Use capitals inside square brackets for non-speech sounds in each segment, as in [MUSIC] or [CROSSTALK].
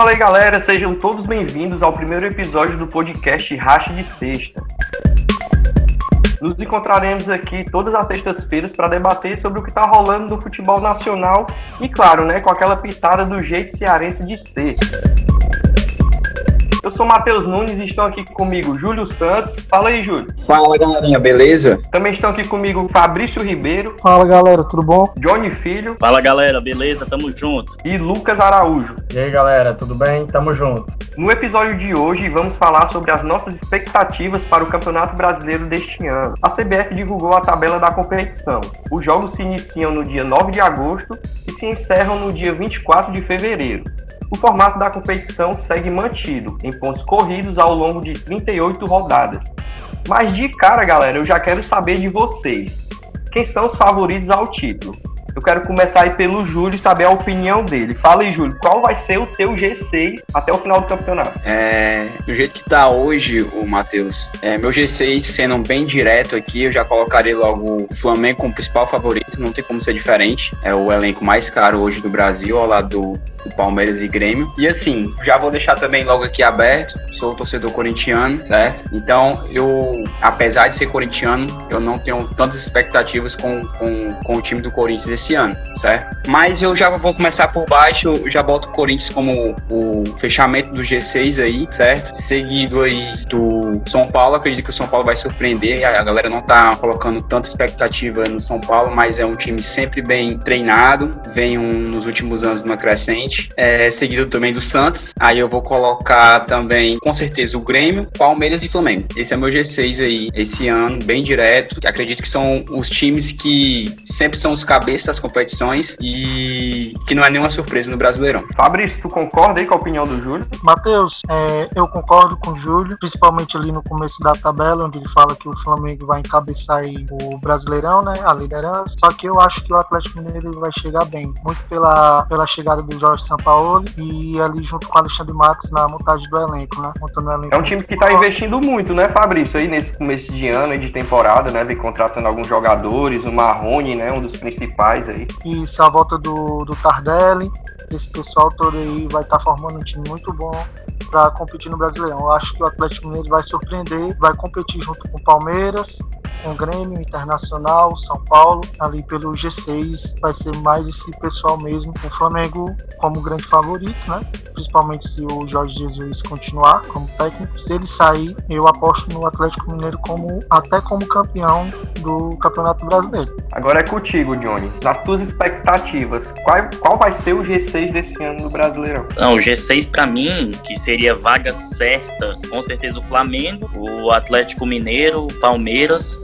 fala aí galera, sejam todos bem-vindos ao primeiro episódio do podcast Racha de Sexta. Nos encontraremos aqui todas as sextas-feiras para debater sobre o que está rolando no futebol nacional e, claro, né, com aquela pitada do jeito cearense de ser. Eu sou Matheus Nunes e estão aqui comigo Júlio Santos. Fala aí, Júlio. Fala, galerinha, beleza? Também estão aqui comigo Fabrício Ribeiro. Fala, galera, tudo bom? Johnny Filho. Fala, galera, beleza? Tamo junto. E Lucas Araújo. E aí, galera, tudo bem? Tamo junto. No episódio de hoje, vamos falar sobre as nossas expectativas para o Campeonato Brasileiro deste ano. A CBF divulgou a tabela da competição. Os jogos se iniciam no dia 9 de agosto e se encerram no dia 24 de fevereiro. O formato da competição segue mantido, em pontos corridos ao longo de 38 rodadas. Mas de cara, galera, eu já quero saber de vocês. Quem são os favoritos ao título? Eu quero começar aí pelo Júlio saber a opinião dele. Fala aí, Júlio, qual vai ser o teu G6 até o final do campeonato? É, do jeito que tá hoje, o Matheus, é, meu G6 sendo bem direto aqui, eu já colocaria logo o Flamengo como principal favorito, não tem como ser diferente. É o elenco mais caro hoje do Brasil, ao lado do, do Palmeiras e Grêmio. E assim, já vou deixar também logo aqui aberto, sou torcedor corintiano, certo? Então, eu, apesar de ser corintiano, eu não tenho tantas expectativas com, com, com o time do Corinthians esse ano, certo? Mas eu já vou começar por baixo, já boto o Corinthians como o fechamento do G6 aí, certo? Seguido aí do São Paulo, acredito que o São Paulo vai surpreender, a galera não tá colocando tanta expectativa no São Paulo, mas é um time sempre bem treinado, vem um, nos últimos anos numa crescente, é, seguido também do Santos, aí eu vou colocar também, com certeza, o Grêmio, Palmeiras e Flamengo. Esse é meu G6 aí, esse ano, bem direto, acredito que são os times que sempre são os cabeças das competições e que não é nenhuma surpresa no Brasileirão. Fabrício, tu concorda aí com a opinião do Júlio? Matheus, é, eu concordo com o Júlio, principalmente ali no começo da tabela, onde ele fala que o Flamengo vai encabeçar aí o Brasileirão, né, a liderança. Só que eu acho que o Atlético Mineiro vai chegar bem, muito pela, pela chegada do Jorge Sampaoli e ali junto com o Alexandre Matos na montagem do elenco, né, montando o elenco. É um time que tá investindo muito, né, Fabrício, aí nesse começo de ano e de temporada, né, vem contratando alguns jogadores, o Marrone, né, um dos principais aí. Isso, a volta do, do Tardelli, esse pessoal todo aí vai estar tá formando um time muito bom para competir no Brasileirão. Eu acho que o Atlético Mineiro vai surpreender, vai competir junto com o Palmeiras, com o Grêmio, Internacional, São Paulo, ali pelo G6, vai ser mais esse pessoal mesmo, o Flamengo como grande favorito, né? Principalmente se o Jorge Jesus continuar como técnico. Se ele sair, eu aposto no Atlético Mineiro como até como campeão do Campeonato Brasileiro. Agora é contigo, Johnny. Nas tuas expectativas, qual, qual vai ser o G6 desse ano do Brasileirão? Não, o G6 para mim, que seria vaga certa, com certeza o Flamengo, o Atlético Mineiro, o Palmeiras,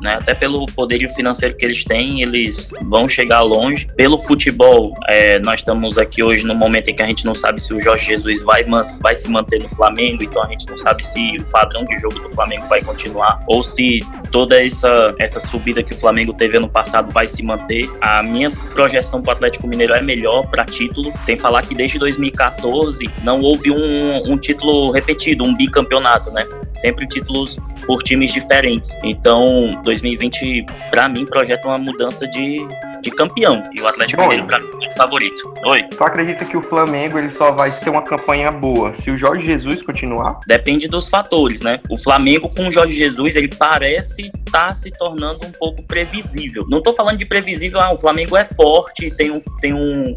né? Até pelo poderio financeiro que eles têm, eles vão chegar longe. Pelo futebol, é, nós estamos aqui hoje no momento em que a gente não sabe se o Jorge Jesus vai, vai se manter no Flamengo, então a gente não sabe se o padrão de jogo do Flamengo vai continuar ou se toda essa, essa subida que o Flamengo teve ano passado vai se manter. A minha projeção para o Atlético Mineiro é melhor para título, sem falar que desde 2014 não houve um, um título repetido, um bicampeonato, né? Sempre títulos por times diferentes. Então, 2020, para mim, projeta uma mudança de, de campeão. E o Atlético Mineiro, para mim, é favorito. Oi. Tu acredita que o Flamengo ele só vai ter uma campanha boa se o Jorge Jesus continuar? Depende dos fatores, né? O Flamengo com o Jorge Jesus, ele parece estar tá se tornando um pouco previsível. Não tô falando de previsível, ah, o Flamengo é forte, tem um, tem um,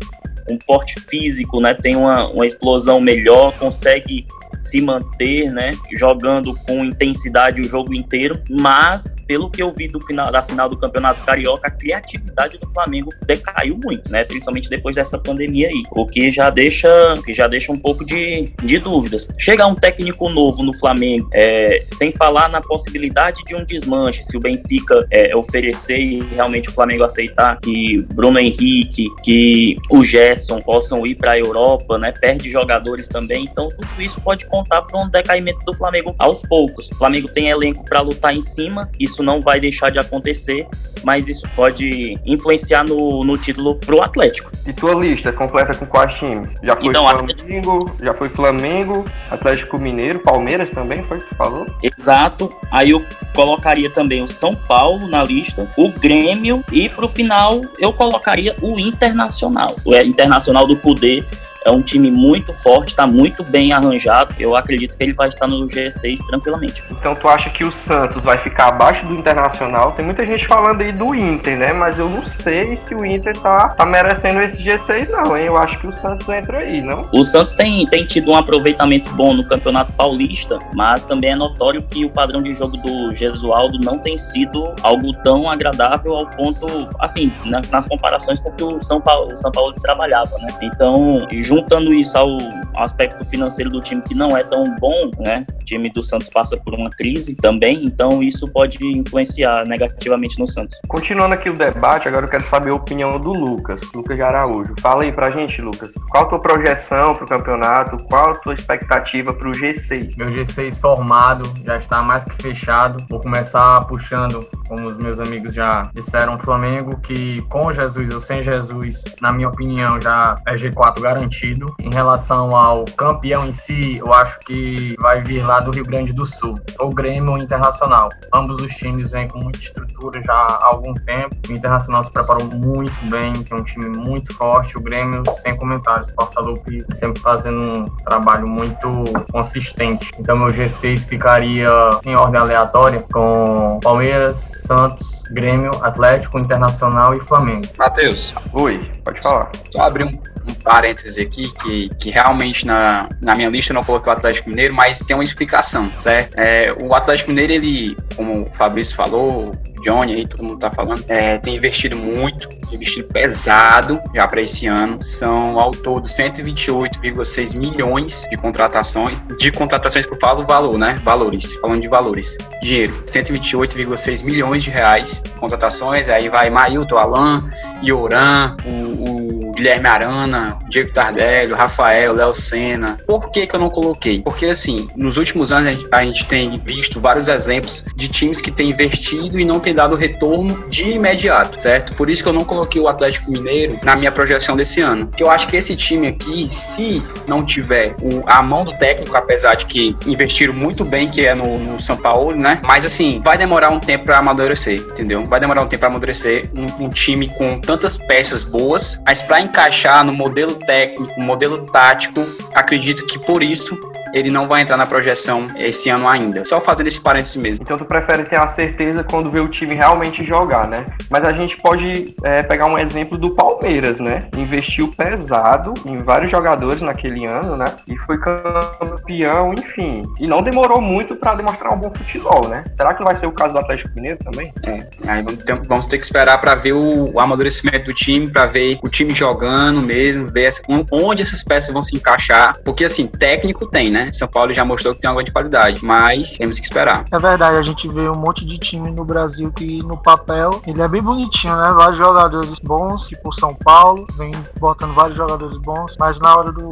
um porte físico, né? Tem uma, uma explosão melhor, consegue se manter, né, jogando com intensidade o jogo inteiro, mas pelo que eu vi do final da final do Campeonato Carioca, a criatividade do Flamengo decaiu muito, né, principalmente depois dessa pandemia aí, o que já deixa, que já deixa um pouco de, de dúvidas. Chegar um técnico novo no Flamengo, é, sem falar na possibilidade de um desmanche, se o Benfica é, oferecer e realmente o Flamengo aceitar que Bruno Henrique, que o Gerson possam ir para a Europa, né, perde jogadores também, então tudo isso pode contar para um decaimento do Flamengo aos poucos. O Flamengo tem elenco para lutar em cima, isso não vai deixar de acontecer, mas isso pode influenciar no, no título pro Atlético. E tua lista completa com quais times? Já foi então, Flamengo, Atlético... já foi Flamengo, Atlético Mineiro, Palmeiras também, foi o que você falou? Exato. Aí eu colocaria também o São Paulo na lista, o Grêmio e pro final eu colocaria o Internacional. O Internacional do Poder é um time muito forte, está muito bem arranjado. Eu acredito que ele vai estar no G6 tranquilamente. Então tu acha que o Santos vai ficar abaixo do Internacional? Tem muita gente falando aí do Inter, né? Mas eu não sei se o Inter tá, tá merecendo esse G6, não, hein? Eu acho que o Santos entra aí, não? O Santos tem, tem tido um aproveitamento bom no Campeonato Paulista, mas também é notório que o padrão de jogo do Gesualdo não tem sido algo tão agradável ao ponto, assim, nas comparações com o que o São Paulo, o São Paulo trabalhava, né? Então, juntando isso ao aspecto financeiro do time que não é tão bom, né? O time do Santos passa por uma crise também, então isso pode influenciar negativamente no Santos. Continuando aqui o debate, agora eu quero saber a opinião do Lucas, Lucas de Araújo. Fala aí pra gente, Lucas. Qual a tua projeção pro campeonato? Qual a tua expectativa pro G6? Meu G6 formado, já está mais que fechado. Vou começar puxando, como os meus amigos já disseram, o Flamengo, que com Jesus ou sem Jesus, na minha opinião, já é G4 garantido. Em relação ao campeão em si, eu acho que vai vir lá do Rio Grande do Sul, ou Grêmio ou Internacional. Ambos os times vêm com muita estrutura já há algum tempo. O Internacional se preparou muito bem, tem um time muito forte. O Grêmio, sem comentários, Portalupe sempre fazendo um trabalho muito consistente. Então, meu G6 ficaria em ordem aleatória com Palmeiras, Santos, Grêmio, Atlético, Internacional e Flamengo. Matheus. Oi, pode falar. Só abrir um um parêntese aqui, que, que realmente na, na minha lista não coloquei o Atlético Mineiro, mas tem uma explicação, certo? É, o Atlético Mineiro, ele, como o Fabrício falou, Johnny aí, todo mundo tá falando, é, tem investido muito, investido pesado já para esse ano. São ao todo 128,6 milhões de contratações. De contratações que eu falo valor, né? Valores, falando de valores. Dinheiro, 128,6 milhões de reais contratações. Aí vai Mailton, Alan, Ioran, o, o Guilherme Arana, Diego Tardelli, Rafael, Léo Senna. Por que, que eu não coloquei? Porque, assim, nos últimos anos a gente, tem visto vários exemplos de times que têm investido e não têm dado retorno de imediato, certo? Por isso que eu não coloquei o Atlético Mineiro na minha projeção desse ano. Porque eu acho que esse time aqui, se não tiver o, a mão do técnico, apesar de que investiram muito bem, que é no, no São Paulo, né? Mas, assim, vai demorar um tempo para amadurecer, entendeu? Vai demorar um tempo para amadurecer um, um time com tantas peças boas, mas para encaixar no modelo técnico, modelo tático, acredito que por isso ele não vai entrar na projeção esse ano ainda. Só fazendo esse parênteses mesmo. Então tu prefere ter a certeza quando vê o time realmente jogar, né? Mas a gente pode é, pegar um exemplo do Palmeiras, né? Investiu pesado em vários jogadores naquele ano, né? E foi campeão, enfim. E não demorou muito para demonstrar um bom futebol, né? Será que vai ser o caso do Atlético Mineiro também? É, aí vamos ter, vamos ter que esperar para ver o, o, amadurecimento do time, para ver o time jogando mesmo, ver onde essas peças vão se encaixar. Porque assim, técnico tem, né? né? São Paulo já mostrou que tem uma grande qualidade, mas temos que esperar. É verdade, a gente vê um monte de time no Brasil que no papel ele é bem bonitinho, né? Vários jogadores bons, tipo São Paulo, vem botando vários jogadores bons, mas na hora do,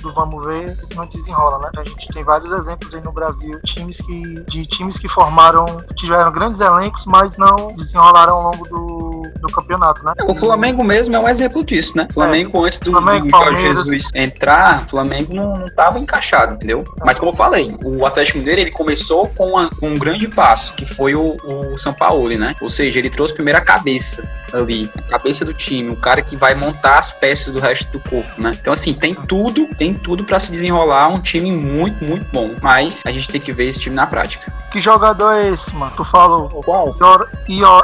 do vamos ver, não desenrola, né? A gente tem vários exemplos aí no Brasil, times que, de times que formaram, tiveram grandes elencos, mas não desenrolaram ao longo do, do campeonato, né? O Flamengo mesmo é um exemplo disso, né? O Flamengo, é. antes do, Flamengo, do Jorge Jesus entrar, o Flamengo não estava encaixado, entendeu? Mas como eu falei, o Atlético Mineiro ele começou com, uma, com um grande passo, que foi o, o São Paulo, né? Ou seja, ele trouxe primeiro a cabeça ali, a cabeça do time, o cara que vai montar as peças do resto do corpo, né? Então, assim, tem tudo, tem tudo para se desenrolar um time muito, muito bom. Mas a gente tem que ver esse time na prática. Que jogador é esse, mano? Tu falou. Qual? Iora.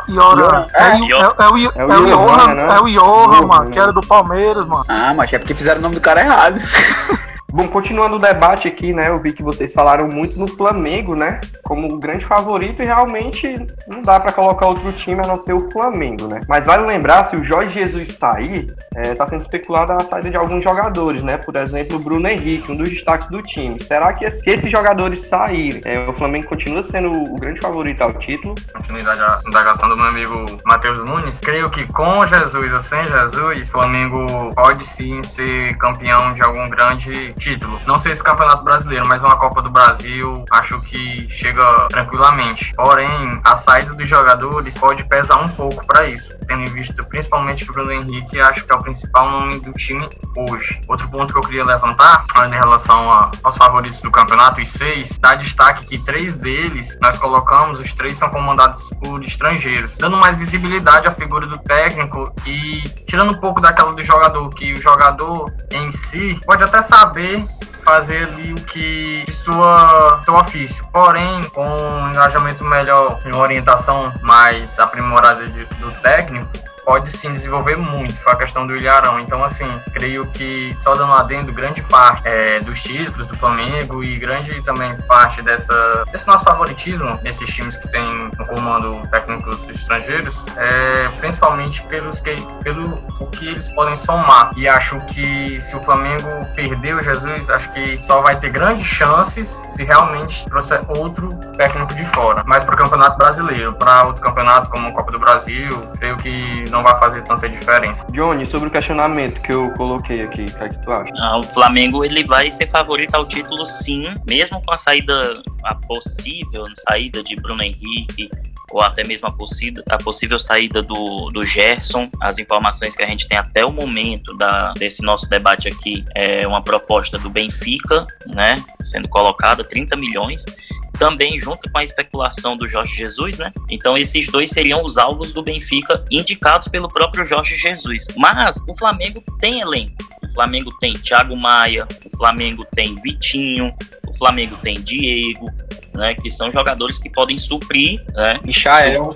Iora. É, é, é, o Johan, é o Johan, mano, que era do Palmeiras, mano. Ah, mas é porque fizeram o nome do cara errado. [LAUGHS] Bom, continuando o debate aqui, né? Eu vi que vocês falaram muito no Flamengo, né? Como um grande favorito e realmente não dá para colocar outro time a não ser o Flamengo, né? Mas vale lembrar, se o Jorge Jesus sair, é, tá sendo especulada a saída de alguns jogadores, né? Por exemplo, o Bruno Henrique, um dos destaques do time. Será que se esses jogadores saírem, é, o Flamengo continua sendo o grande favorito ao título? Continuidade à indagação do meu amigo Matheus Nunes. Creio que com Jesus ou sem Jesus, o Flamengo pode sim ser campeão de algum grande título. Não sei se campeonato brasileiro, mas uma Copa do Brasil, acho que chega tranquilamente. Porém, a saída dos jogadores pode pesar um pouco para isso, tendo visto principalmente que o Bruno Henrique acho que é o principal nome do time hoje. Outro ponto que eu queria levantar, em relação a, aos favoritos do campeonato, os seis, dá destaque que três deles nós colocamos, os três são comandados por estrangeiros, dando mais visibilidade à figura do técnico e tirando um pouco daquela do jogador, que o jogador em si pode até saber fazer ali o que de sua seu ofício. Porém, com um engajamento melhor e uma orientação mais aprimorada de, do técnico, pode sim desenvolver muito. Foi a questão do Ilharão. Então, assim, creio que, só dando adendo, grande parte é, dos títulos do Flamengo e grande também parte dessa, desse nosso favoritismo nesses times que tem no comando técnicos estrangeiros, é, principalmente pelos que, pelo o que eles podem somar. E acho que se o Flamengo perder o Jesus, acho que só vai ter grandes chances se realmente trouxer outro técnico de fora. Mas para o Campeonato Brasileiro, para outro campeonato como a Copa do Brasil, creio que não vai fazer tanta diferença. Johnny, sobre o questionamento que eu coloquei aqui, o que, é que tu acha? Ah, o Flamengo ele vai ser favorito ao título sim, mesmo com a saída, a possível saída de Bruno Henrique, ou até mesmo a possível, a possível saída do, do Gerson. As informações que a gente tem até o momento da, desse nosso debate aqui é uma proposta do Benfica, né, sendo colocada 30 milhões também junto com a especulação do Jorge Jesus, né? Então esses dois seriam os alvos do Benfica indicados pelo próprio Jorge Jesus. Mas o Flamengo tem elenco. O Flamengo tem Thiago Maia, o Flamengo tem Vitinho, o Flamengo tem Diego, né? Que são jogadores que podem suprir, né? Michael.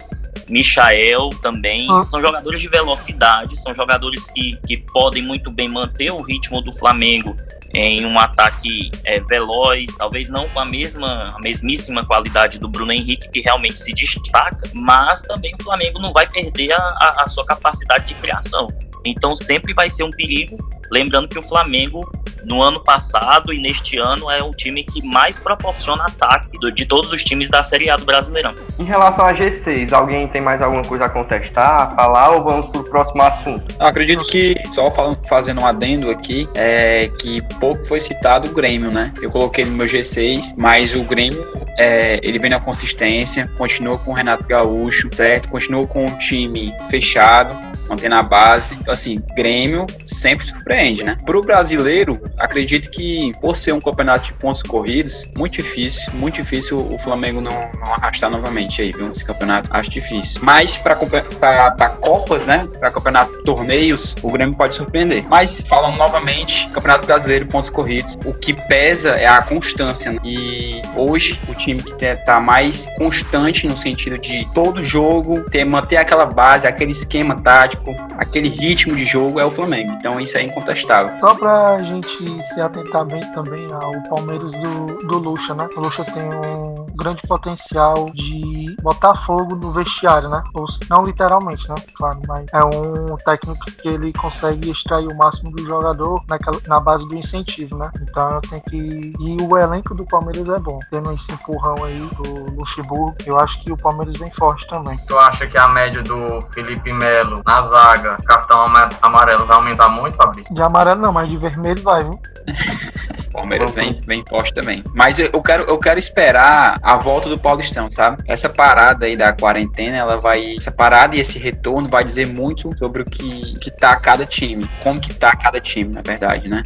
Michael também. Ah. São jogadores de velocidade, são jogadores que, que podem muito bem manter o ritmo do Flamengo em um ataque é, veloz, talvez não com a mesma, a mesmíssima qualidade do Bruno Henrique, que realmente se destaca, mas também o Flamengo não vai perder a, a, a sua capacidade de criação. Então sempre vai ser um perigo. Lembrando que o Flamengo no ano passado e neste ano é o time que mais proporciona ataque de todos os times da Série A do Brasileirão. Em relação a G6, alguém tem mais alguma coisa a contestar, falar ou vamos para o próximo assunto? Eu acredito que, só falando, fazendo um adendo aqui, é que pouco foi citado o Grêmio, né? Eu coloquei no meu G6, mas o Grêmio é, ele vem na consistência, continua com o Renato Gaúcho, certo? Continua com o time fechado, mantendo a base. Então, assim, Grêmio sempre surpreende, né? Para o brasileiro, acredito que por ser um campeonato de pontos corridos, muito difícil, muito difícil o Flamengo não, não arrastar novamente aí, viu? Esse campeonato, acho difícil. Mas para Copas, né? Para campeonato torneios, o Grêmio pode surpreender. Mas, falando novamente, campeonato brasileiro, pontos corridos, o que pesa é a constância. Né? E hoje, o time que tá mais constante no sentido de todo jogo, ter, manter aquela base, aquele esquema tático, aquele ritmo de jogo, é o Flamengo. Então, isso é incontestável. Só pra gente se atentar bem também ao Palmeiras do, do Lucha, né? O Lucha tem um grande potencial de botar fogo no vestiário, né? Ou, não literalmente, né? Claro, mas é um técnico que ele consegue extrair o máximo do jogador naquela, na base do incentivo, né? Então eu tenho que. E o elenco do Palmeiras é bom. Tendo esse empurrão aí do Luxemburgo, eu acho que o Palmeiras vem forte também. Tu acha que a média do Felipe Melo na zaga, capitão amarelo, vai aumentar muito, Fabrício? De amarelo não, mas de vermelho vai, viu? [LAUGHS] Palmeiras vem, vem forte também. Mas eu quero, eu quero esperar a volta do Paulistão, sabe? Essa parada aí da quarentena, ela vai. Essa parada e esse retorno vai dizer muito sobre o que, que tá cada time. Como que tá cada time, na verdade, né?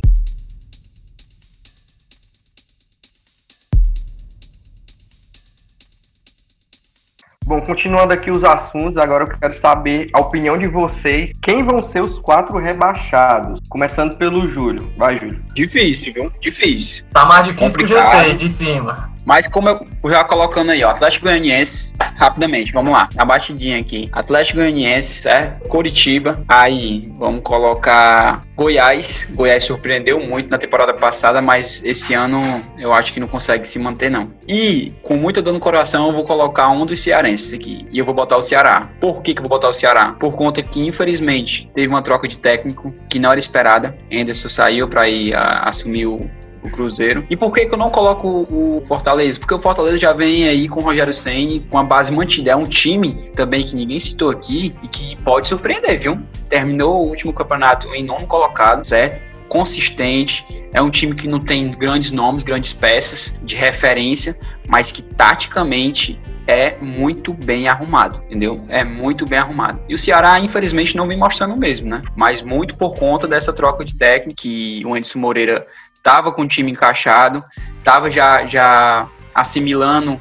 Bom, continuando aqui os assuntos, agora eu quero saber a opinião de vocês. Quem vão ser os quatro rebaixados? Começando pelo Júlio. Vai, Júlio. Difícil, viu? Difícil. Tá mais difícil Complicado. que o G6 de cima. Mas como eu já colocando aí, ó, Atlético Goianiense, rapidamente, vamos lá, a batidinha aqui. Atlético Goianiense, certo? Curitiba, aí vamos colocar Goiás. Goiás surpreendeu muito na temporada passada, mas esse ano eu acho que não consegue se manter não. E com muita dor no coração eu vou colocar um dos cearenses aqui, e eu vou botar o Ceará. Por que que eu vou botar o Ceará? Por conta que infelizmente teve uma troca de técnico que não era esperada. Anderson saiu para ir a, assumir o o Cruzeiro. E por que, que eu não coloco o Fortaleza? Porque o Fortaleza já vem aí com o Rogério Senni, com a base mantida. É um time também que ninguém citou aqui e que pode surpreender, viu? Terminou o último campeonato em nono colocado, certo? consistente, é um time que não tem grandes nomes, grandes peças de referência, mas que taticamente é muito bem arrumado, entendeu? É muito bem arrumado. E o Ceará, infelizmente, não vem mostrando o mesmo, né? Mas muito por conta dessa troca de técnico, que o Anderson Moreira estava com o time encaixado, estava já, já assimilando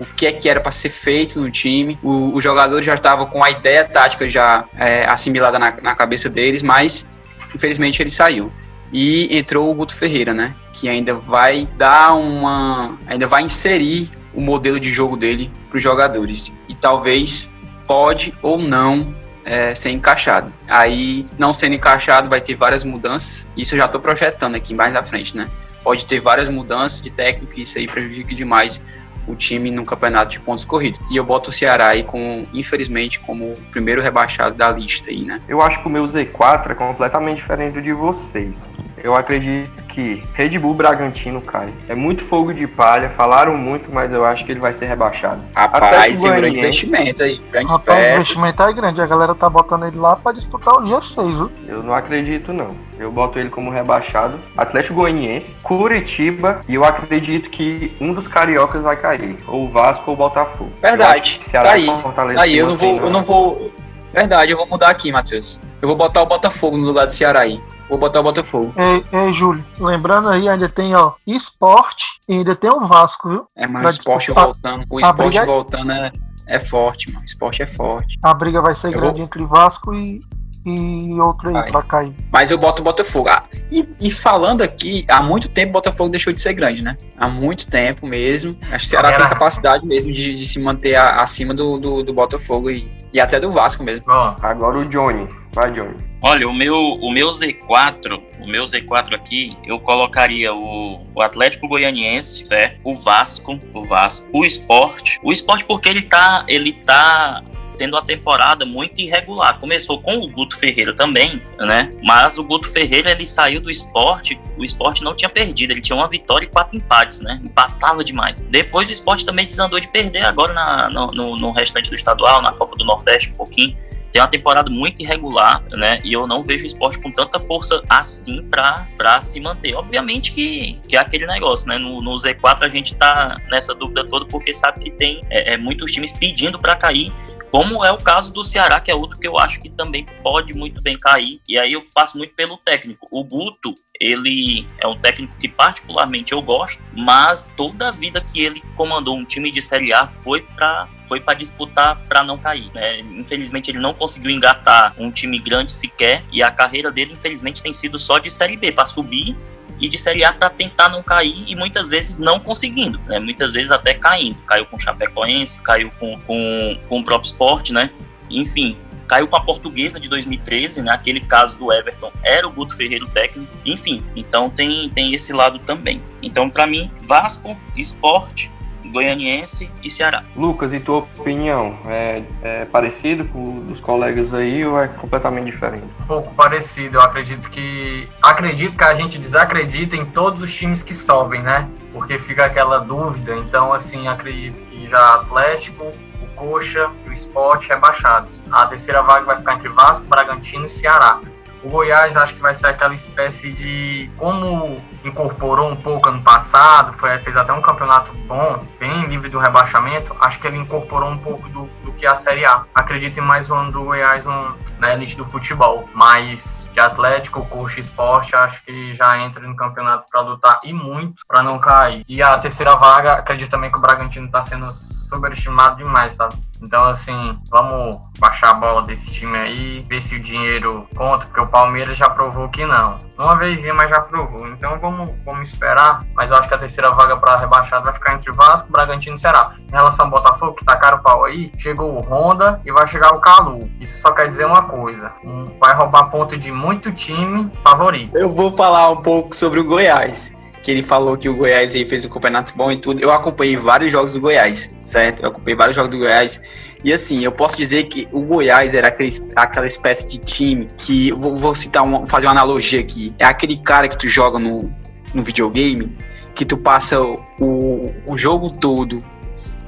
o que é que era para ser feito no time. O, o jogador já estava com a ideia tática já é, assimilada na, na cabeça deles, mas infelizmente ele saiu. E entrou o Guto Ferreira, né? Que ainda vai dar uma. ainda vai inserir o modelo de jogo dele para os jogadores. E talvez pode ou não é, ser encaixado. Aí, não sendo encaixado, vai ter várias mudanças. Isso eu já estou projetando aqui mais na frente, né? Pode ter várias mudanças de técnico e isso aí prejudica demais o time no campeonato de pontos corridos. E eu boto o Ceará aí com, infelizmente, como o primeiro rebaixado da lista aí, né? Eu acho que o meu Z4 é completamente diferente do de vocês. Eu acredito que Red Bull Bragantino cai. É muito fogo de palha, falaram muito, mas eu acho que ele vai ser rebaixado. Rapaz, é um grande investimento aí. Grande Rapaz, o investimento é grande. A galera tá botando ele lá pra disputar o dia 6, viu? Eu não acredito, não. Eu boto ele como rebaixado. Atlético Goianiense, Curitiba e eu acredito que um dos cariocas vai cair. Ou o Vasco ou o Botafogo. Verdade. Tá aí. Tá aí, eu não vou, eu não vou. Verdade, eu vou mudar aqui, Matheus. Eu vou botar o Botafogo no lugar do Ceará aí. Vou botar o Botafogo. Ei, ei, Júlio, lembrando aí, ainda tem, ó, esporte e ainda tem o Vasco, viu? É, mas o esporte voltando. O esporte briga... voltando é, é forte, mano. O esporte é forte. A briga vai ser eu grande vou... entre Vasco e, e outro aí Vai. pra cair. Mas eu boto o Botafogo. Ah, e, e, falando aqui, há muito tempo o Botafogo deixou de ser grande, né? Há muito tempo mesmo. Acho que o Ceará tem capacidade mesmo de, de se manter a, acima do, do, do, Botafogo e, e até do Vasco mesmo. agora o Johnny. Vai, Johnny. Olha, o meu, o meu Z4, o meu Z4 aqui, eu colocaria o, o Atlético Goianiense, certo? O Vasco, o Vasco, o Esporte. O Esporte porque ele tá, ele tá tendo uma temporada muito irregular. Começou com o Guto Ferreira também, né? Mas o Guto Ferreira ele saiu do esporte, o esporte não tinha perdido, ele tinha uma vitória e quatro empates, né? Empatava demais. Depois o esporte também desandou de perder agora na, no, no, no restante do estadual, na Copa do Nordeste, um pouquinho tem uma temporada muito irregular, né? E eu não vejo o esporte com tanta força assim para se manter. Obviamente que, que é aquele negócio, né? No, no Z4 a gente tá nessa dúvida toda porque sabe que tem é, é muitos times pedindo para cair como é o caso do Ceará, que é outro que eu acho que também pode muito bem cair. E aí eu passo muito pelo técnico. O Guto, ele é um técnico que particularmente eu gosto, mas toda a vida que ele comandou um time de Série A foi para foi para disputar para não cair. Né? Infelizmente ele não conseguiu engatar um time grande sequer e a carreira dele infelizmente tem sido só de Série B para subir e de Série A para tentar não cair e muitas vezes não conseguindo, né? Muitas vezes até caindo. Caiu com o Chapecoense, caiu com, com, com o próprio esporte, né? Enfim, caiu com a portuguesa de 2013, né? Aquele caso do Everton era o Guto Ferreira o técnico. Enfim, então tem, tem esse lado também. Então, para mim, Vasco, esporte Goianiense e Ceará. Lucas, e tua opinião? É, é parecido com os colegas aí ou é completamente diferente? Um pouco parecido. Eu acredito que. Acredito que a gente desacredita em todos os times que sobem, né? Porque fica aquela dúvida. Então, assim, acredito que já Atlético, o Coxa e o Esporte rebaixados. A terceira vaga vai ficar entre Vasco, Bragantino e Ceará. O Goiás acho que vai ser aquela espécie de. Como incorporou um pouco ano passado, foi, fez até um campeonato bom, bem livre do rebaixamento, acho que ele incorporou um pouco do, do que a Série A. Acredito em mais um ano do Goiás um, na elite do futebol, mas de Atlético, Coxa Esporte, acho que já entra no campeonato para lutar e muito para não cair. E a terceira vaga, acredito também que o Bragantino está sendo superestimado demais, sabe? Então, assim, vamos baixar a bola desse time aí, ver se o dinheiro conta, porque o Palmeiras já provou que não. Uma vezinha, mas já provou. Então, vamos, vamos esperar. Mas eu acho que a terceira vaga para rebaixado vai ficar entre Vasco, Bragantino e Ceará. Em relação ao Botafogo, que tá caro o pau aí, chegou o Honda e vai chegar o Calu. Isso só quer dizer uma coisa: vai roubar ponto de muito time favorito. Eu vou falar um pouco sobre o Goiás que ele falou que o Goiás aí fez um campeonato bom e tudo. Eu acompanhei vários jogos do Goiás, certo? Eu acompanhei vários jogos do Goiás. E assim, eu posso dizer que o Goiás era aquele, aquela espécie de time que, vou, vou citar uma, fazer uma analogia aqui. É aquele cara que tu joga no, no videogame, que tu passa o, o jogo todo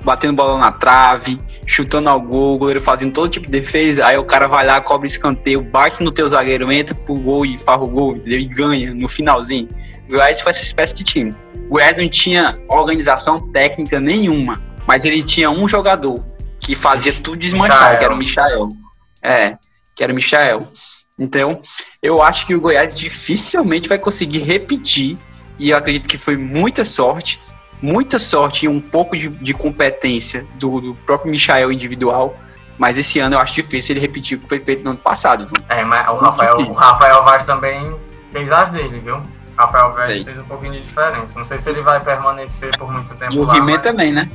batendo bola na trave, chutando ao gol, o goleiro fazendo todo tipo de defesa, aí o cara vai lá, cobre escanteio, bate no teu zagueiro, entra pro gol e farra o gol, entendeu? E ganha no finalzinho. O Goiás foi essa espécie de time. O Goiás não tinha organização técnica nenhuma, mas ele tinha um jogador que fazia tudo desmanchar, que era o Michael. É, que era o Michael. Então, eu acho que o Goiás dificilmente vai conseguir repetir, e eu acredito que foi muita sorte, muita sorte e um pouco de, de competência do, do próprio Michael individual, mas esse ano eu acho difícil ele repetir o que foi feito no ano passado. viu? É, mas o Muito Rafael, o. Rafael Vaz também fez as dele, viu? Rafael Vaz Sei. fez um pouquinho de diferença. Não sei se ele vai permanecer por muito tempo E o lá, He-Man mas- também, né?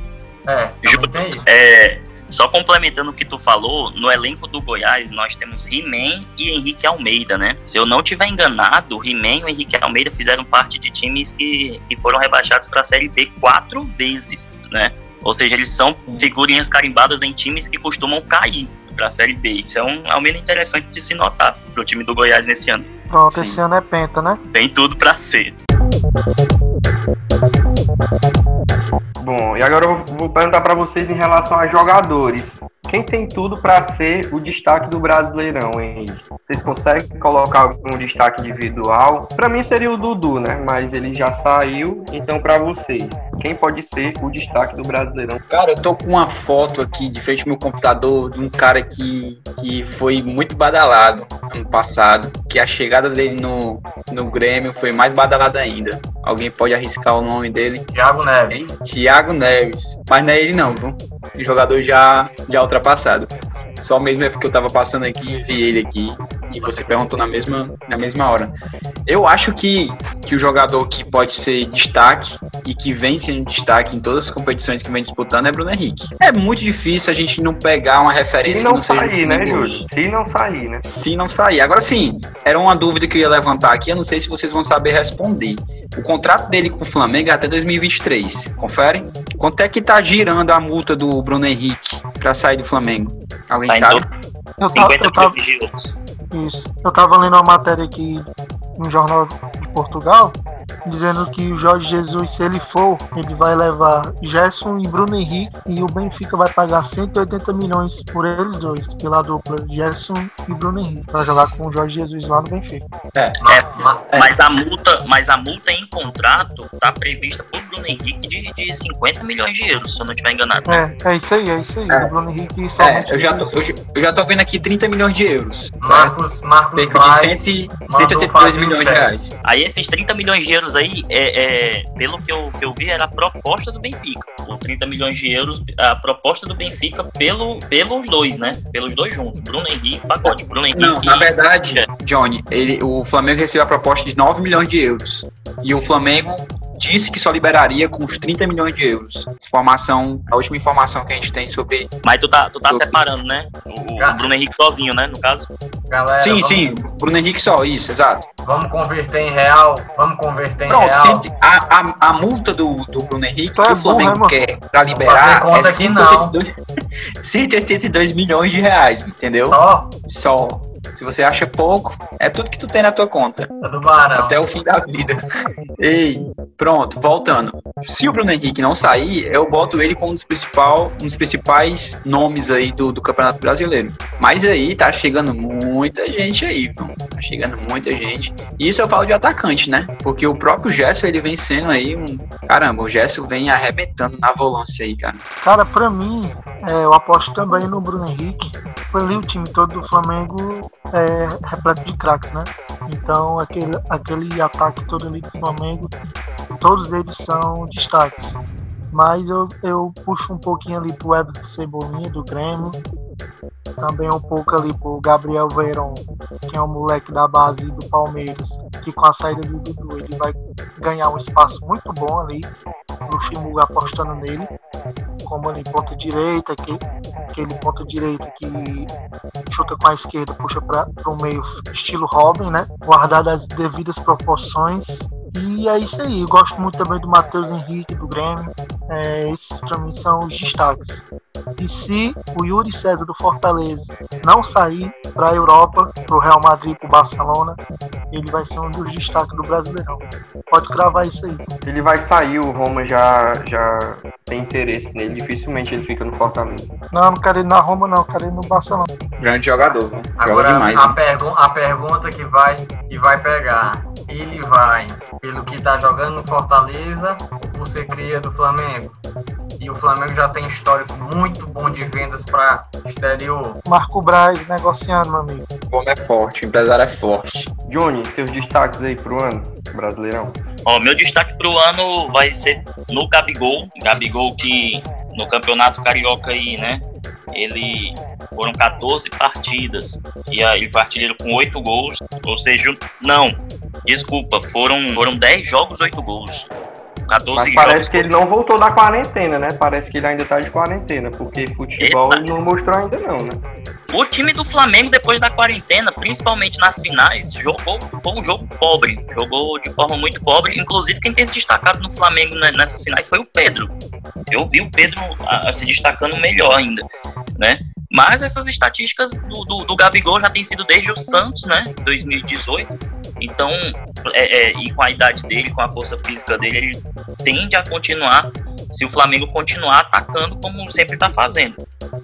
É, Ju- também tem isso. É, só complementando o que tu falou, no elenco do Goiás nós temos He-Man e Henrique Almeida, né? Se eu não tiver enganado, o He-Man e o Henrique Almeida fizeram parte de times que, que foram rebaixados para a Série B quatro vezes, né? Ou seja, eles são figurinhas carimbadas em times que costumam cair para a Série B. Isso é um aumento interessante de se notar pro time do Goiás nesse ano. Pronto, Sim. esse ano é penta, né? Tem tudo para ser. Bom, e agora eu vou perguntar para vocês em relação a jogadores. Quem tem tudo para ser o destaque do Brasileirão, Henrique? Vocês conseguem colocar algum destaque individual? Para mim seria o Dudu, né? Mas ele já saiu, então para vocês, quem pode ser o destaque do Brasileirão? Cara, eu tô com uma foto aqui de frente ao meu computador de um cara que, que foi muito badalado ano passado, que a chegada dele no, no Grêmio foi mais badalada ainda. Alguém pode arriscar o nome dele? Thiago Neves. Thiago Neves. Mas não é ele não, viu? O jogador já, já ultrapassado. Só mesmo é porque eu tava passando aqui e vi ele aqui. E você perguntou na mesma, na mesma hora. Eu acho que, que o jogador que pode ser destaque e que vem sendo destaque em todas as competições que vem disputando é Bruno Henrique. É muito difícil a gente não pegar uma referência Se que não não seja sair, né, Júlio? Se não sair, né? se não sair. Agora sim, era uma dúvida que eu ia levantar aqui, eu não sei se vocês vão saber responder. O contrato dele com o Flamengo é até 2023, confere? Quanto é que tá girando a multa do Bruno Henrique pra sair do Flamengo? Alguém Tá sabe? Eu tava, 50 eu tava, euros. isso, eu tava lendo uma matéria aqui no Jornal de Portugal, dizendo que o Jorge Jesus, se ele for, ele vai levar Gerson e Bruno Henrique e o Benfica vai pagar 180 milhões por eles dois, pela dupla Gerson e Bruno Henrique, pra jogar com o Jorge Jesus lá no Benfica. É, Ma- É. mas a multa, mas a multa em contrato tá prevista por Bruno Henrique de, de 50 milhões de euros, se eu não estiver enganado. É, é isso aí, é isso aí. É. O Bruno Henrique É, somente. eu já, tô, eu, já- eu já tô vendo aqui 30 milhões de euros. certo? Marcos, Marcos Cerca de 100, e- mandou 182 fazer milhões de reais. Aí esses 30 milhões de euros aí, é, é, pelo que eu, que eu vi, era a proposta do Benfica. O 30 milhões de euros, a proposta do Benfica pelo, pelos dois, né? Pelos dois juntos. Bruno Henrique e Pagode. Bruno Henrique Não, na verdade, Johnny, ele, o Flamengo recebeu a proposta de 9 milhões de euros. E o Flamengo disse que só liberaria com os 30 milhões de euros. Informação, a última informação que a gente tem sobre. Mas tu tá, tu tá separando, né? O, o. Bruno Henrique sozinho, né? No caso. Galera, sim, vamos, sim, Bruno Henrique só, isso, exato. vamos converter em real. Vamos converter em Pronto, real. cento- a, a, a multa do, do Bruno Henrique é que o Flamengo né, quer pra liberar conta é aqui, não. 182, 182 [LAUGHS] milhões de reais, entendeu? Só Só. Se você acha pouco, é tudo que tu tem na tua conta. é do Barão. Até o fim da vida. Ei, pronto, voltando. Se o Bruno Henrique não sair, eu boto ele como um dos, principal, um dos principais nomes aí do, do Campeonato Brasileiro. Mas aí tá chegando muita gente aí, viu? Tá chegando muita gente. E isso eu falo de atacante, né? Porque o próprio Gerson, ele vem sendo aí um. Caramba, o Gerson vem arrebentando na volância aí, cara. Cara, pra mim, é, eu aposto também no Bruno Henrique. Foi ali o time todo do Flamengo é repleto de craques, né? Então aquele, aquele ataque todo ali do Flamengo, todos eles são destaques. Mas eu, eu puxo um pouquinho ali pro Everton Cebolinha do Grêmio. Também um pouco ali pro Gabriel Verón, que é um moleque da base do Palmeiras, que com a saída do Dudu ele vai ganhar um espaço muito bom ali. Luxemburgo apostando nele como ali ponta direita, que, aquele ponta direita que chuta com a esquerda, puxa para o meio, estilo Robin, né? Guardado as devidas proporções. E é isso aí. Eu gosto muito também do Matheus Henrique, do Grêmio. É, esses para mim são os destaques. E se o Yuri César do Fortaleza não sair para a Europa, para o Real Madrid, para o Barcelona, ele vai ser um dos destaques do Brasileirão. Pode cravar isso aí. Ele vai sair, o Roma já, já tem interesse nele. Dificilmente ele fica no Fortaleza. Não, não quero ir na Roma, não. Quero ir no Barcelona. Grande jogador, né? Joga Agora, demais. a, né? pergu a pergunta que vai, que vai pegar. Ele vai pelo que tá jogando no Fortaleza ser cria do Flamengo? E o Flamengo já tem histórico muito bom de vendas para exterior. Marco Braz negociando, meu amigo. O homem é forte, o empresário é forte. Johnny, seus destaques aí pro ano, Brasileirão. Ó, meu destaque pro ano vai ser no Gabigol. Gabigol que no Campeonato Carioca aí, né? Ele foram 14 partidas e aí ele foi artilheiro com 8 gols. Ou seja, não, desculpa, foram, foram 10 jogos, 8 gols. 14 Mas jogos. parece que ele não voltou da quarentena, né? Parece que ele ainda tá de quarentena, porque futebol Eita. não mostrou ainda não, né? O time do Flamengo, depois da quarentena, principalmente nas finais, jogou foi um jogo pobre. Jogou de forma muito pobre. Inclusive, quem tem se destacado no Flamengo nessas finais foi o Pedro. Eu vi o Pedro ah, se destacando melhor ainda, né? Mas essas estatísticas do, do, do Gabigol já tem sido desde o Santos, né? 2018. Então, é, é, e com a idade dele, com a força física dele, ele tende a continuar se o Flamengo continuar atacando como sempre está fazendo.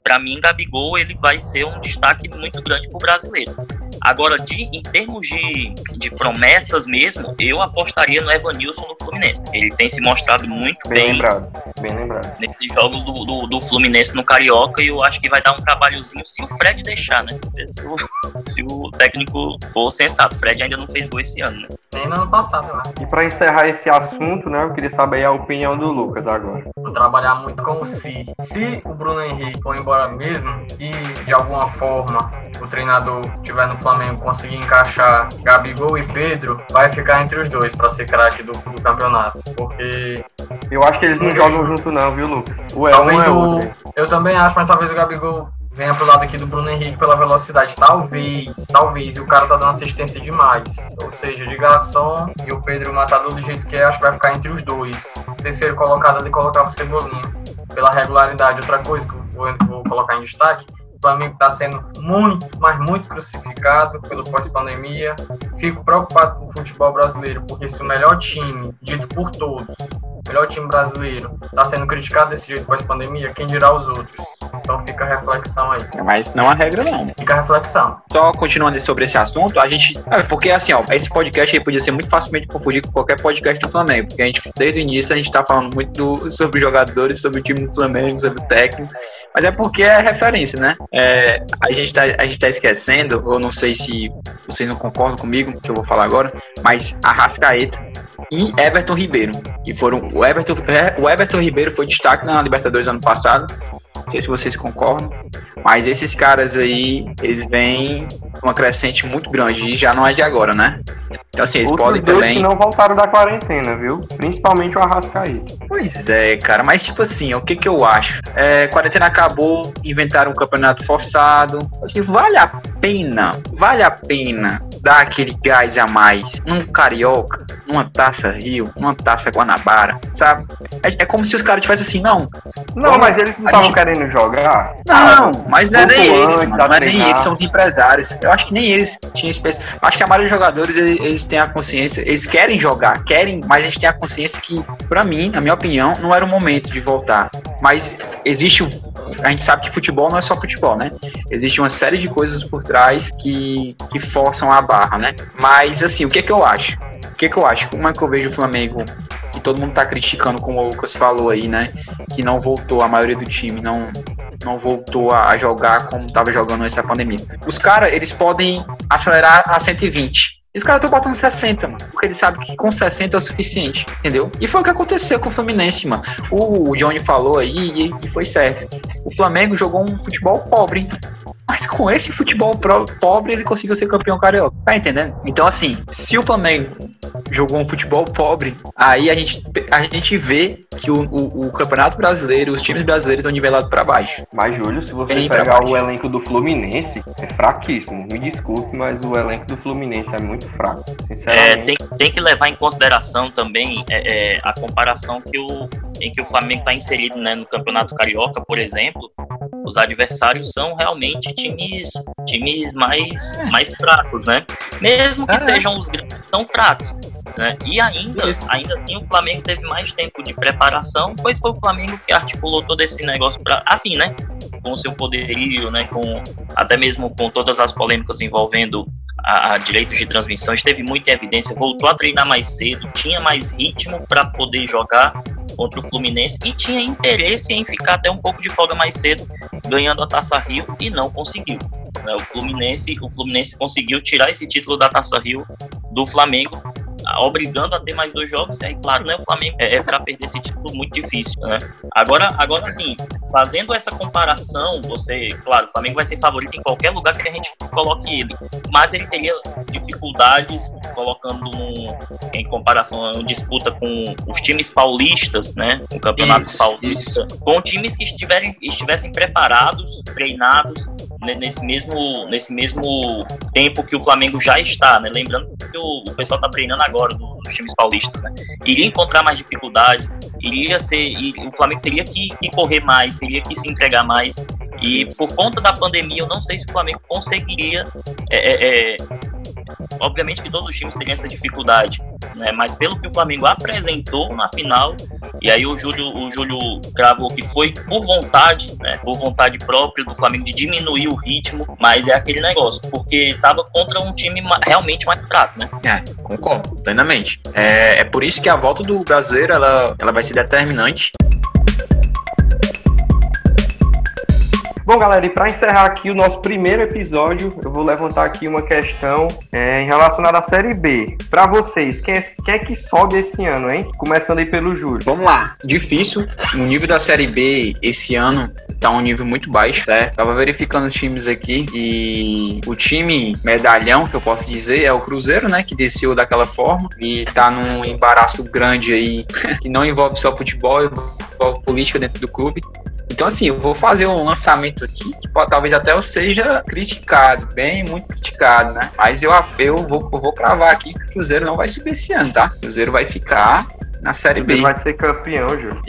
Para mim, Gabigol ele vai ser um destaque muito grande para o brasileiro. Agora, de, em termos de, de promessas mesmo, eu apostaria no Evanilson no Fluminense. Ele tem se mostrado muito Bem bem, lembrado, bem lembrado. nesses jogos do, do, do Fluminense no Carioca e eu acho que vai dar um trabalhozinho se o Fred deixar, né? Se, se o, se o técnico for sensato. O Fred ainda não fez gol esse ano, né? Nem no ano passado, eu acho. E para encerrar esse assunto, né, eu queria saber a opinião do Lucas agora. Vou trabalhar muito com o se. Se o Bruno Henrique for embora mesmo e de alguma forma o treinador tiver no Flamengo conseguir encaixar Gabigol e Pedro, vai ficar entre os dois para ser craque do, do campeonato. Porque Eu acho que eles não jogam junto não, viu, Lucas? O é um talvez é o. outro. Eu também acho, mas talvez o Gabigol pro lado aqui do Bruno Henrique pela velocidade. Talvez, talvez. E o cara tá dando assistência demais. Ou seja, de garçom e o Pedro matador do jeito que é, acho que vai ficar entre os dois. Terceiro colocado ali colocava o Cebolinha. Pela regularidade. Outra coisa que eu vou, vou colocar em destaque. O Flamengo está sendo muito, mas muito crucificado pelo pós-pandemia. Fico preocupado com o futebol brasileiro, porque se o melhor time, dito por todos, melhor time brasileiro, está sendo criticado desse jeito pós-pandemia, quem dirá os outros? Então fica a reflexão aí. Mas não é regra, não. Fica a reflexão. Só continuando sobre esse assunto, a gente. É, porque assim, ó, esse podcast aí podia ser muito facilmente confundido com qualquer podcast do Flamengo. Porque a gente, desde o início, a gente tá falando muito do- sobre jogadores, sobre o time do Flamengo, sobre o técnico. Mas é porque é referência, né? É, a, gente tá, a gente tá esquecendo, ou não sei se vocês não concordam comigo, que eu vou falar agora, mas Arrascaeta e Everton Ribeiro, que foram. O Everton, é, o Everton Ribeiro foi destaque na Libertadores ano passado. Não sei se vocês concordam, mas esses caras aí, eles vêm uma crescente muito grande e já não é de agora, né? Então, assim, eles Outros podem dois também. que não voltaram da quarentena, viu? Principalmente o Arrascaeta. Pois é, cara, mas tipo assim, o que que eu acho? É, quarentena acabou, inventaram um campeonato forçado. Assim, vale a pena, vale a pena dar aquele gás a mais num Carioca, numa taça Rio, numa taça Guanabara, sabe? É, é como se os caras tivessem assim, não, Não, Vamos- mas eles não estavam gente- querendo jogar. Não, mas não é nem eles, mano. Não é nem eles, são os empresários. Eu acho que nem eles tinham experiência. Acho que a maioria dos jogadores, eles, eles têm a consciência, eles querem jogar, querem, mas a gente tem a consciência que, pra mim, na minha opinião, não era o momento de voltar. Mas existe. A gente sabe que futebol não é só futebol, né? Existe uma série de coisas por trás que, que forçam a barra, né? Mas, assim, o que é que eu acho? O que é que eu acho? Como é que eu vejo o Flamengo que todo mundo tá criticando, como o Lucas falou aí, né? Que não voltou, a maioria do time não, não voltou a jogar como estava jogando antes da pandemia. Os caras, eles podem acelerar a 120. E os caras estão botando 60, mano. Porque eles sabem que com 60 é o suficiente, entendeu? E foi o que aconteceu com o Fluminense, mano. O Johnny falou aí e, e foi certo. O Flamengo jogou um futebol pobre. Mas com esse futebol pro, pobre, ele conseguiu ser campeão carioca. Tá entendendo? Então, assim, se o Flamengo jogou um futebol pobre, aí a gente, a gente vê que o, o, o Campeonato Brasileiro, os times brasileiros estão nivelados para baixo. Mas, Júlio, se você pegar o elenco do Fluminense, é fraquíssimo. Me desculpe, mas o elenco do Fluminense é muito fraco. É, tem, tem que levar em consideração também é, é, a comparação que o, em que o Flamengo está inserido né, no Campeonato Carioca, por exemplo. Os adversários são realmente times, times mais, mais fracos, né? Mesmo que sejam os grandes tão fracos. Né? E ainda, ainda assim, o Flamengo teve mais tempo de preparação, pois foi o Flamengo que articulou todo esse negócio para, assim, né? Com seu poderio, né? Com até mesmo com todas as polêmicas envolvendo a, a direitos de transmissão, esteve muito em evidência, voltou a treinar mais cedo, tinha mais ritmo para poder jogar contra o Fluminense e tinha interesse em ficar até um pouco de folga mais cedo, ganhando a Taça Rio e não conseguiu. Né? O Fluminense, o Fluminense conseguiu tirar esse título da Taça Rio do Flamengo obrigando a ter mais dois jogos, e aí, claro, né, o Flamengo é, é para perder esse título muito difícil, né? Agora, agora sim, fazendo essa comparação, você, claro, o Flamengo vai ser favorito em qualquer lugar que a gente coloque ele, mas ele teria dificuldades colocando um, em comparação, em disputa com os times paulistas, né, o Campeonato isso, Paulista, isso. com times que estiverem, estivessem preparados, treinados nesse mesmo, nesse mesmo tempo que o Flamengo já está, né? Lembrando que o, o pessoal está treinando agora nos times paulistas, né? Iria encontrar mais dificuldade, iria ser, o Flamengo teria que, que correr mais, teria que se entregar mais. E por conta da pandemia, eu não sei se o Flamengo conseguiria é, é, é Obviamente que todos os times teriam essa dificuldade, né? Mas pelo que o Flamengo apresentou na final, e aí o Júlio, o Júlio cravou que foi por vontade, né? Por vontade própria do Flamengo de diminuir o ritmo, mas é aquele negócio, porque estava contra um time realmente mais fraco, né? É, concordo, plenamente. É, é por isso que a volta do brasileiro ela, ela vai ser determinante. Bom, galera, e para encerrar aqui o nosso primeiro episódio, eu vou levantar aqui uma questão é, em relacionada à Série B. Para vocês, quem é, quem é, que sobe esse ano, hein? Começando aí pelo Júlio. Vamos lá. Difícil. O nível da Série B esse ano tá um nível muito baixo, certo? Tava verificando os times aqui e o time medalhão, que eu posso dizer, é o Cruzeiro, né? Que desceu daquela forma e tá num embaraço grande aí, [LAUGHS] que não envolve só futebol, envolve política dentro do clube. Então, assim, eu vou fazer um lançamento aqui que talvez até eu seja criticado, bem, muito criticado, né? Mas eu, eu, vou, eu vou cravar aqui que o Cruzeiro não vai subir esse ano, tá? O Cruzeiro vai ficar na Série B. vai ser campeão, Júlio.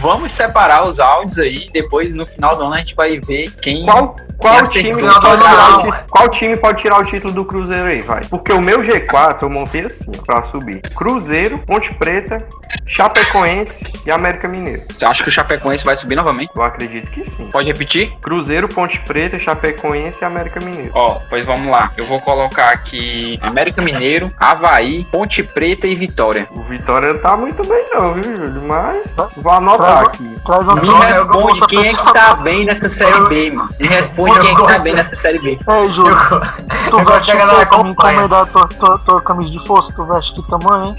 Vamos separar os áudios aí, depois no final do ano a gente vai ver quem. Qual, qual, time, pode tirar o, qual time pode tirar o título do Cruzeiro aí, vai? Porque o meu G4 eu montei assim, pra subir: Cruzeiro, Ponte Preta, Chapecoense e América Mineiro. Você acha que o Chapecoense vai subir novamente? Eu acredito que sim. Pode repetir? Cruzeiro, Ponte Preta, Chapecoense e América Mineiro. Ó, pois vamos lá. Eu vou colocar aqui América Mineiro, Havaí, Ponte Preta e Vitória. O Vitória tá muito bem, não, viu, Júlio? Mas vou anotar aqui. Me responde quem é que tá bem nessa série B, mano. Me responde quem é que tá bem nessa série B. Ei, Júlio. Tu [LAUGHS] veste como encomendar tua, tua, tua camisa de força, tu veste que tamanho, hein?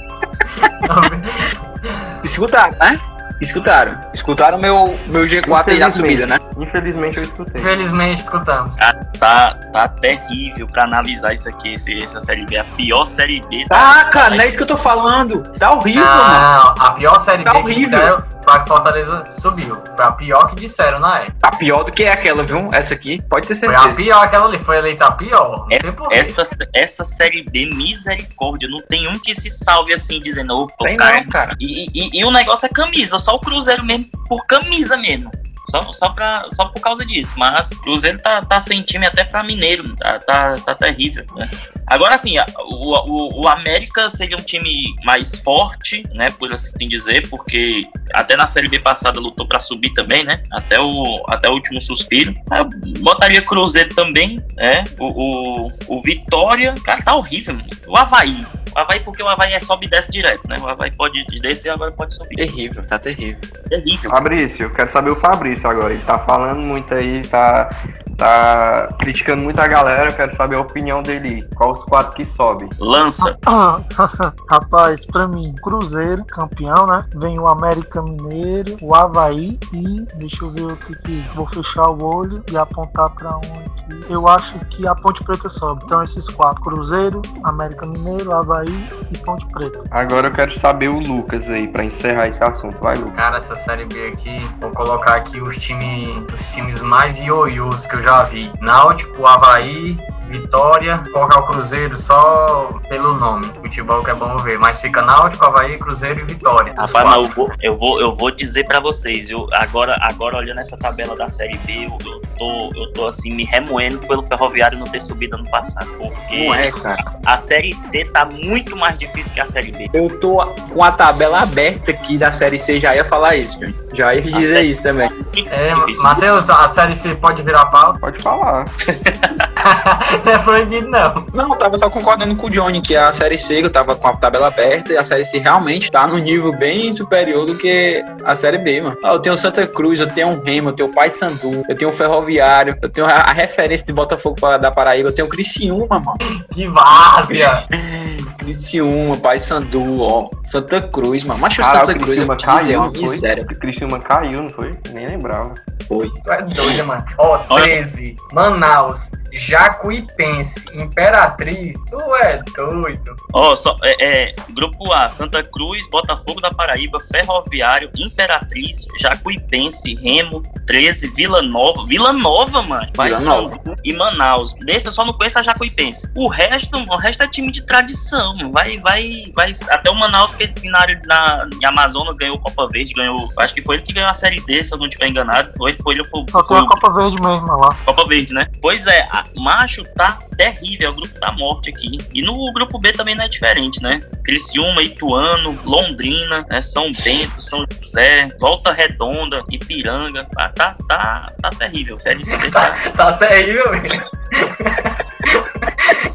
[LAUGHS] Escutaram, né? Escutaram. Escutaram meu, meu G4 aí na subida, né? Infelizmente eu escutei. Infelizmente escutamos. Ah, tá, tá terrível pra analisar isso aqui, esse, essa série B. A pior série B. Tá, cara, não é isso que eu tô falando. Tá horrível, não, mano. Não, a pior série tá B horrível. que disseram que Fortaleza subiu. Foi a pior que disseram na época. A pior do que é aquela, viu? Essa aqui, pode ter certeza. Foi a pior, aquela ali. Foi eleita a pior. Essa, essa, essa, série B, misericórdia. Não tem um que se salve assim, dizendo, opa, tem cara. Não, cara. E, e, e o negócio é camisa, só o Cruzeiro mesmo, por camisa mesmo. Só, só, pra, só por causa disso. Mas o Cruzeiro tá, tá sem time até pra Mineiro. Tá, tá, tá terrível. Né? Agora, assim, o, o, o, América seria um time mais forte, né? Por assim dizer, porque até na Série B passada lutou para subir também, né? Até o, até o último suspiro. Eu botaria Cruzeiro também, né? O, o, o Vitória, cara, tá horrível. Mano. O Havaí. O Havaí, porque o Havaí é sobe e desce direto, né? O Havaí pode descer agora pode subir. Terrível, tá terrível. Terrível. Fabrício, eu quero saber o Fabrício agora. Ele tá falando muito aí, tá tá criticando muito a galera, quero saber a opinião dele. Qual os quatro que sobem? Lança. [LAUGHS] Rapaz, pra mim, Cruzeiro, campeão, né? Vem o América Mineiro, o Havaí e. Deixa eu ver o que que. Vou fechar o olho e apontar pra um aqui. Eu acho que a Ponte Preta sobe. Então, esses quatro: Cruzeiro, América Mineiro, Havaí e Ponte Preta. Agora eu quero saber o Lucas aí, pra encerrar esse assunto. Vai, Lucas. Cara, essa série B aqui, vou colocar aqui os, time, os times mais ioiôs que eu já vi. Náutico, Havaí, Vitória, colocar o Cruzeiro só pelo nome. Futebol que é bom ver. Mas fica Náutico, Havaí, Cruzeiro e Vitória. Rapaz, mas eu vou, eu vou, eu vou dizer pra vocês, eu, agora, agora olhando essa tabela da Série B, eu, eu tô, eu tô assim, me remoendo pelo Ferroviário não ter subido ano passado. Porque Não é, cara. a Série C tá muito mais difícil que a Série B. Eu tô com a tabela aberta aqui da Série C, já ia falar isso, gente. Já ia dizer isso também. É. Matheus, a série C pode virar pau? Pode falar. [LAUGHS] [LAUGHS] não é proibido, não. Não, eu tava só concordando com o Johnny, que a Série C, eu tava com a tabela aberta, e a Série C realmente tá num nível bem superior do que a Série B, mano. Ah, eu tenho o Santa Cruz, eu tenho o Remo, eu tenho o Paysandu, eu tenho o Ferroviário, eu tenho a, referência de Botafogo pra- da Paraíba, eu tenho o Criciúma, mano. [LAUGHS] Que várzea! [LAUGHS] Criciúma, Paysandu, ó. Santa Cruz, mano. Mas o Santa o Cruz, eu Criciúma vou te dizer, é caiu, uma não foi? miséria. O Criciúma caiu, não foi? Nem lembrava. Foi. Tu é doido, mano. Ó, Olha- 13, Manaus, Jacuipense, Imperatriz. Tu é doido. Ó, só, é, é, Grupo A, Santa Cruz, Botafogo da Paraíba, Ferroviário, Imperatriz, Jacuipense, Remo, 13, Vila Nova. Vila Nova, mano. Vila Nova. Paysandu E Manaus. Desse eu só não conheço a Jacuipense. O resto, o resto é time de tradição. mano. Vai, vai, vai. Até o Manaus, que na área na, em Amazonas ganhou Copa Verde, ganhou. Acho que foi ele que ganhou a Série D, se eu não estiver enganado. Ou ele foi, ele foi, Só tem foi a o Copa Verde mesmo lá. Copa Verde, né? Pois é, a- macho tá terrível, é o grupo da morte aqui. E no grupo B também não é diferente, né? Criciúma, Ituano, Londrina, né? São Bento, São José, Volta Redonda, Ipiranga. Ah, tá, tá, tá terrível. Série C [LAUGHS] tá. Tá terrível, mesmo. [LAUGHS]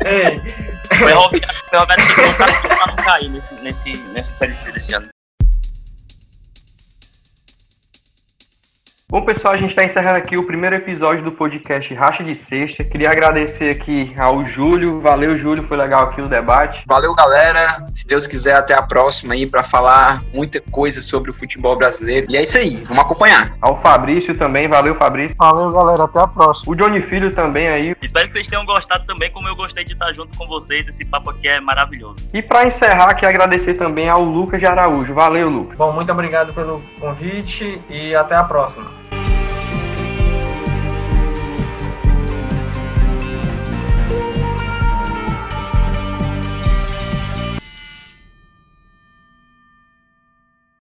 Ei, Ferroviário, Ferroviário lutar pra não cair nesse, nesse, nessa Série C desse ano. Bom, pessoal, a gente está encerrando aqui o primeiro episódio do podcast Racha de Sexta. Queria agradecer aqui ao Júlio. Valeu, Júlio, foi legal aqui o debate. Valeu, galera. Se Deus quiser, até a próxima aí pra falar muita coisa sobre o futebol brasileiro. E é isso aí, vamos acompanhar. Ao Fabrício também, valeu, Fabrício. Valeu, galera. Até a próxima. O Johnny Filho também aí. Espero que vocês tenham gostado também, como eu gostei de estar junto com vocês. Esse papo aqui é maravilhoso. E para encerrar, aqui agradecer também ao Lucas de Araújo. Valeu, Lucas. bom, muito obrigado pelo convite e até a próxima.